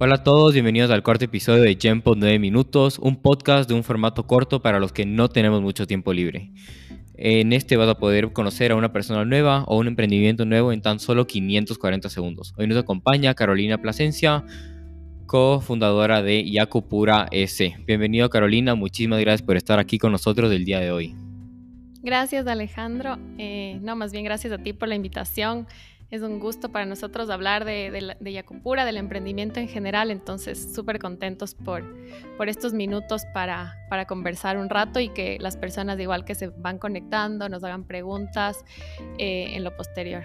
Hola a todos, bienvenidos al cuarto episodio de Gempo 9 Minutos, un podcast de un formato corto para los que no tenemos mucho tiempo libre. En este vas a poder conocer a una persona nueva o un emprendimiento nuevo en tan solo 540 segundos. Hoy nos acompaña Carolina Plasencia, cofundadora de Yacupura S. Bienvenido Carolina, muchísimas gracias por estar aquí con nosotros el día de hoy. Gracias Alejandro, eh, no, más bien gracias a ti por la invitación. Es un gusto para nosotros hablar de, de, Yacupura, del emprendimiento en general, entonces súper contentos por, por estos minutos para, para conversar un rato y que las personas igual que se van conectando nos hagan preguntas eh, en lo posterior.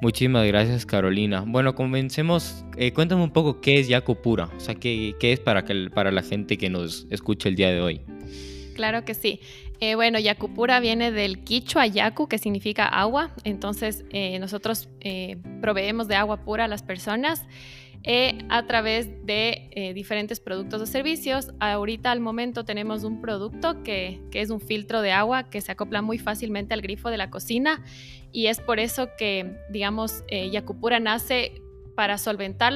Muchísimas gracias Carolina. Bueno, comencemos. Eh, cuéntame un poco qué es Yacupura, o sea, qué, qué es para, que, para la gente que nos escucha el día de hoy. Claro que sí. Eh, bueno, Yacupura viene del quichua yacu, que significa agua. Entonces, eh, nosotros eh, proveemos de agua pura a las personas a través de diferentes productos o servicios. Ahorita, al momento, tenemos un producto que, es un filtro de agua que se acopla muy fácilmente al grifo de la cocina. Y es por eso que, digamos, Yacupura nace para solventar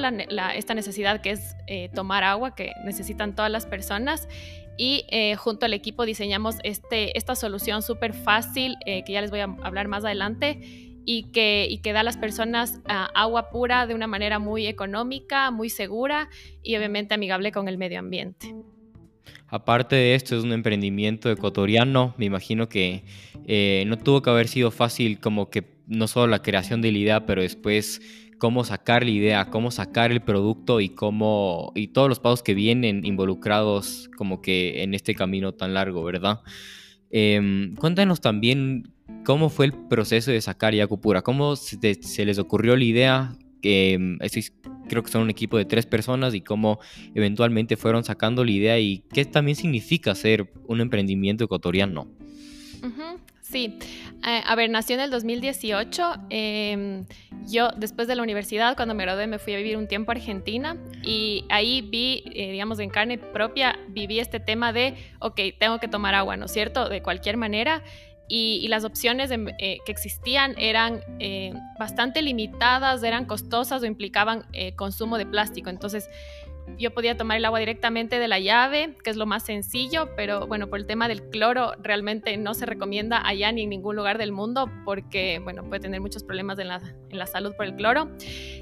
esta necesidad que es tomar agua que necesitan todas las personas y eh, junto al equipo diseñamos este, esta solución súper fácil, eh, que ya les voy a hablar más adelante, y que, y que da a las personas ah, agua pura de una manera muy económica, muy segura y obviamente amigable con el medio ambiente. Aparte de esto, es un emprendimiento ecuatoriano. Me imagino que eh, no tuvo que haber sido fácil como que no solo la creación de la idea, pero después cómo sacar la idea, cómo sacar el producto y cómo y todos los pasos que vienen involucrados como que en este camino tan largo, ¿verdad? Em, cuéntanos también cómo fue el proceso de sacar Yacupura, cómo se, les ocurrió la idea, que em, creo que son un equipo de tres personas y cómo eventualmente fueron sacando la idea y qué también significa ser un emprendimiento ecuatoriano. Sí, eh, a ver, nació en el 2018. Em, yo después de la universidad, cuando me gradué, me fui a vivir un tiempo a Argentina y ahí vi, eh, digamos, en carne propia, viví este tema de, ok, tengo que tomar agua, ¿no es cierto? De cualquier manera. Y, las opciones eh, que existían eran bastante limitadas, eran costosas o implicaban consumo de plástico. Entonces, yo podía tomar el agua directamente de la llave, que es lo más sencillo, pero bueno, por el tema del cloro realmente no se recomienda allá ni en ningún lugar del mundo porque, bueno, puede tener muchos problemas en la, en la salud por el cloro.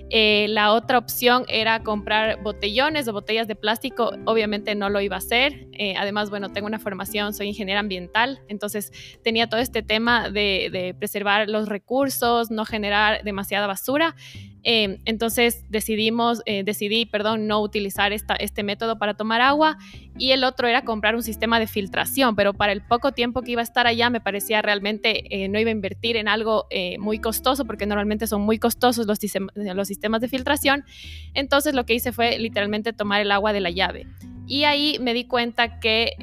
Eh, la otra opción era comprar botellones o botellas de plástico, obviamente no lo iba a hacer. Eh, además, bueno, tengo una formación, soy ingeniera ambiental, entonces tenía todo este tema de, de preservar los recursos, no generar demasiada basura. Em, entonces decidimos, eh, decidí, perdón, no utilizar este método para tomar agua y el otro era comprar un sistema de filtración, pero para el poco tiempo que iba a estar allá me parecía realmente eh, no iba a invertir en algo eh, muy costoso porque normalmente son muy costosos los sistemas de filtración. Entonces lo que hice fue literalmente tomar el agua de la llave. Y ahí me di cuenta que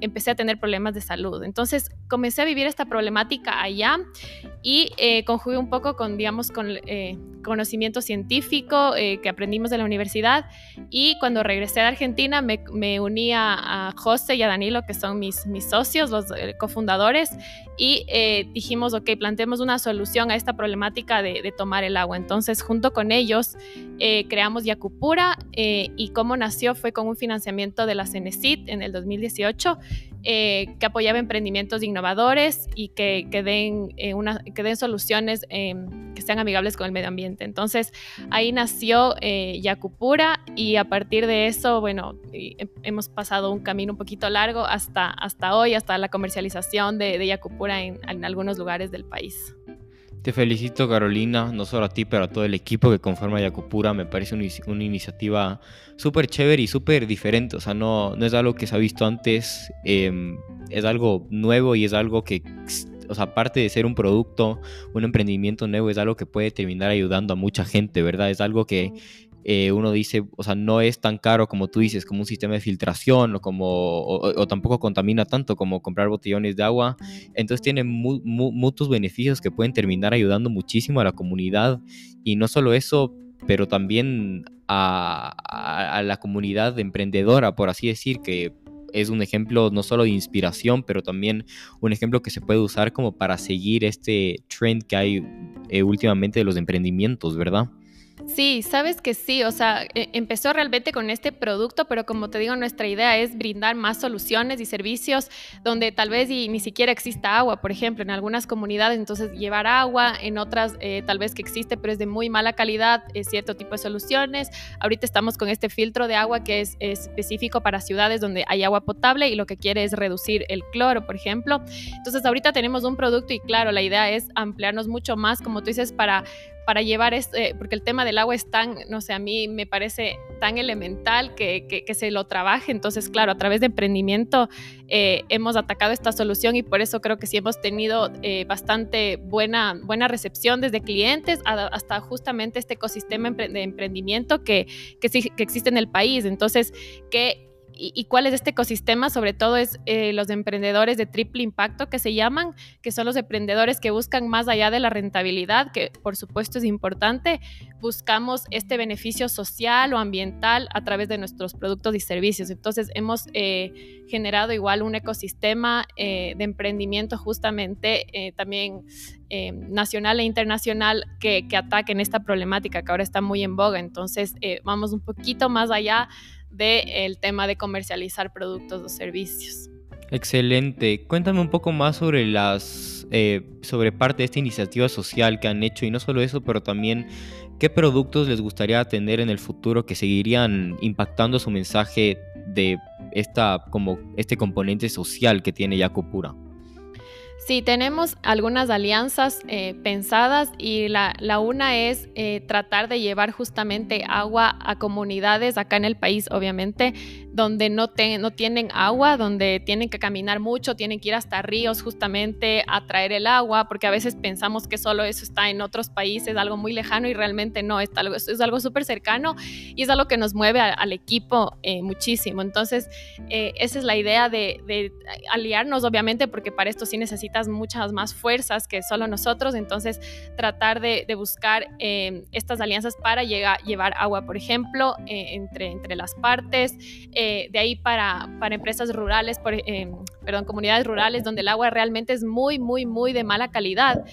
empecé a tener problemas de salud. Entonces comencé a vivir esta problemática allá y eh, conjugué un poco con, digamos, con eh, conocimiento científico eh, que aprendimos de la universidad y cuando regresé a Argentina me, me uní a, José y a Danilo, que son mis, mis socios, los cofundadores, y dijimos, ok, planteemos una solución a esta problemática de, de tomar el agua. Entonces, junto con ellos, creamos Yacupura y cómo nació fue con un financiamiento de la CENESID en el 2018 eh, que apoyaba emprendimientos innovadores y que, que den, eh, una, que den soluciones em, que sean amigables con el medio ambiente. Entonces ahí nació eh, Yacupura y a partir de eso, bueno, hemos pasado un camino un poquito largo hasta, hasta hoy, hasta la comercialización de, de en algunos lugares del país. Te felicito Carolina, no solo a ti, pero a todo el equipo que conforma Yacupura. Me parece una, iniciativa súper chévere y súper diferente. O sea, no, no es algo que se ha visto antes, em, es algo nuevo y es algo que, o sea, aparte de ser un producto, un emprendimiento nuevo, es algo que puede terminar ayudando a mucha gente, ¿verdad? Es algo que eh, uno dice, o sea, no es tan caro como tú dices, como un sistema de filtración o, como, o, tampoco contamina tanto como comprar botellones de agua. Entonces tiene muchos beneficios que pueden terminar ayudando muchísimo a la comunidad. Y no solo eso, pero también a, la comunidad emprendedora, por así decir, que es un ejemplo no solo de inspiración, pero también un ejemplo que se puede usar como para seguir este trend que hay eh, últimamente de los emprendimientos, ¿verdad? Sí, sabes que sí, o sea, e, empezó realmente con este producto, pero como te digo, nuestra idea es brindar más soluciones y servicios donde tal vez ni siquiera exista agua, por ejemplo, en algunas comunidades, entonces llevar agua, en otras eh, tal vez que existe, pero es de muy mala calidad, es cierto tipo de soluciones. Ahorita estamos con este filtro de agua que es, específico para ciudades donde hay agua potable y lo que quiere es reducir el cloro, por ejemplo. Entonces ahorita tenemos un producto y claro, la idea es ampliarnos mucho más, como tú dices, para para llevar este, porque el tema del agua es tan, no sé, a mí me parece tan elemental que, que, se lo trabaje. Entonces, claro, a través de emprendimiento eh, hemos atacado esta solución y por eso creo que sí hemos tenido eh, bastante buena, buena recepción desde clientes hasta justamente este ecosistema de emprendimiento que, que, que existe en el país. Entonces, que y, cuál es este ecosistema, sobre todo es eh, los emprendedores de triple impacto que se llaman, que son los emprendedores que buscan más allá de la rentabilidad, que por supuesto es importante, buscamos este beneficio social o ambiental a través de nuestros productos y servicios. Entonces hemos eh, generado igual un ecosistema eh, de emprendimiento justamente también nacional e internacional que, que ataquen esta problemática que ahora está muy en boga. Entonces vamos un poquito más allá del tema de comercializar productos o servicios. Excelente. Cuéntame un poco más sobre las eh, sobre parte de esta iniciativa social que han hecho y no solo eso, pero también qué productos les gustaría tener en el futuro que seguirían impactando su mensaje de esta como este componente social que tiene Yacopura. Sí, tenemos algunas alianzas eh, pensadas y la, una es eh, tratar de llevar justamente agua a comunidades acá en el país, obviamente, donde no, no tienen agua, donde tienen que caminar mucho, tienen que ir hasta ríos justamente a traer el agua, porque a veces pensamos que solo eso está en otros países, algo muy lejano y realmente no, es algo es algo súper cercano y es algo que nos mueve al equipo eh, muchísimo. Entonces, esa es la idea de, de aliarnos, obviamente, porque para esto sí necesitamos muchas más fuerzas que solo nosotros, entonces tratar de, buscar eh, estas alianzas para llegar, llevar agua, por ejemplo, eh, entre, entre las partes, eh, de ahí para, para empresas rurales, por, perdón, comunidades rurales donde el agua realmente es muy, muy, muy de mala calidad,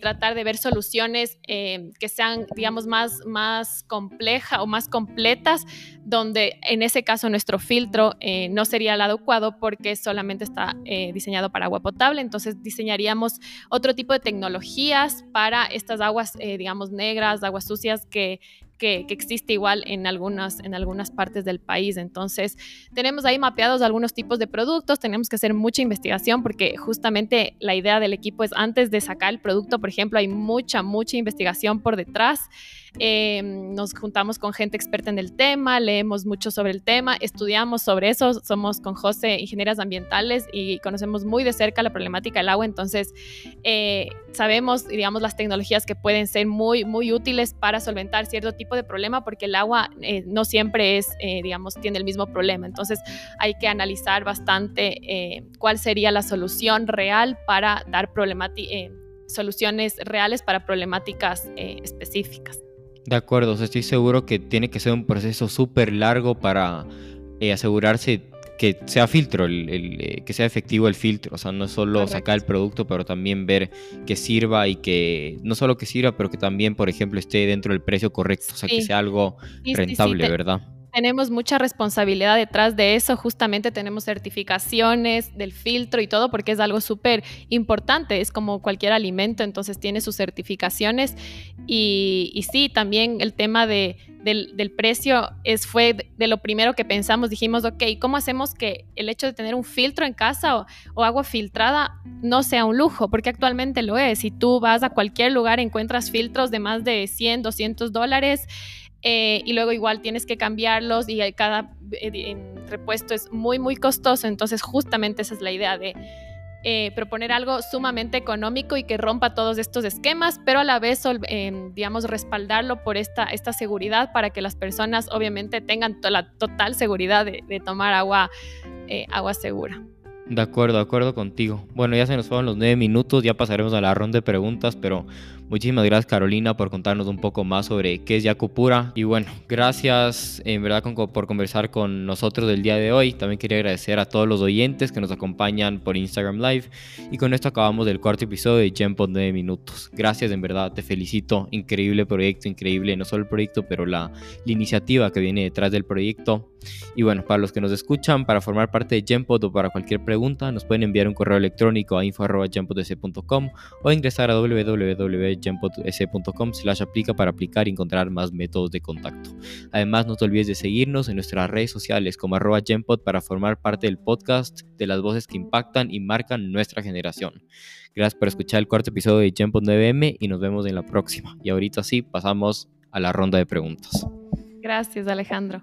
tratar de ver soluciones que sean, digamos, más, más complejas o más completas, donde en ese caso nuestro filtro no sería el adecuado porque solamente está diseñado para agua potable, entonces diseñaríamos otro tipo de tecnologías para estas aguas, eh, digamos, negras, aguas sucias que, que, existe igual en algunas, en algunas partes del país. Entonces, tenemos ahí mapeados algunos tipos de productos, tenemos que hacer mucha investigación porque justamente la idea del equipo es antes de sacar el producto, por ejemplo, hay mucha, mucha investigación por detrás. Em, nos juntamos con gente experta en el tema, leemos mucho sobre el tema, estudiamos sobre eso, somos con José ingenieras ambientales y conocemos muy de cerca la problemática del agua, entonces eh, sabemos, digamos, las tecnologías que pueden ser muy, muy útiles para solventar cierto tipo de problema porque el agua eh, no siempre es, eh, digamos, tiene el mismo problema, entonces hay que analizar bastante cuál sería la solución real para dar soluciones reales para problemáticas específicas. De acuerdo, estoy seguro que tiene que ser un proceso súper largo para eh, asegurarse que sea filtro, el, eh, que sea efectivo el filtro. O sea, no solo sacar el producto, pero también ver que sirva y que no solo que sirva, pero que también, por ejemplo, esté dentro del precio correcto. O sea, que sea algo rentable, ¿verdad? Tenemos mucha responsabilidad detrás de eso. Justamente tenemos certificaciones del filtro y todo porque es algo súper importante. Es como cualquier alimento, entonces tiene sus certificaciones. Y, y sí, también el tema de, del, precio es, fue de lo primero que pensamos. Dijimos, ok, ¿cómo hacemos que el hecho de tener un filtro en casa o, o agua filtrada no sea un lujo? Porque actualmente lo es. Si tú vas a cualquier lugar, encuentras filtros de más de 100, 200 dólares. Eh, y luego igual tienes que cambiarlos y cada eh, repuesto es muy, muy costoso. Entonces justamente esa es la idea de eh, proponer algo sumamente económico y que rompa todos estos esquemas, pero a la vez, digamos, respaldarlo por esta, esta seguridad para que las personas obviamente tengan la total seguridad de, de tomar agua, agua segura. De acuerdo, de acuerdo contigo. Bueno, ya se nos fueron los nueve minutos, ya pasaremos a la ronda de preguntas, pero Muchísimas gracias Carolina por contarnos un poco más sobre qué es Yakupura. Y bueno, gracias en verdad por conversar con nosotros del día de hoy. También quería agradecer a todos los oyentes que nos acompañan por Instagram Live. Y con esto acabamos del cuarto episodio de Jump 9 minutos. Gracias, en verdad, te felicito. Increíble proyecto, increíble, no solo el proyecto, pero la iniciativa que viene detrás del proyecto. Y bueno, para los que nos escuchan, para formar parte de Gempod o para cualquier pregunta, nos pueden enviar un correo electrónico a info.gempodc.com o ingresar a www.gempodc.com slash aplica para aplicar y encontrar más métodos de contacto. Además, no te olvides de seguirnos en nuestras redes sociales como arroba Gempod para formar parte del podcast de las voces que impactan y marcan nuestra generación. Gracias por escuchar el cuarto episodio de Gempod 9M y nos vemos en la próxima. Y ahorita sí, pasamos a la ronda de preguntas. Gracias, Alejandro.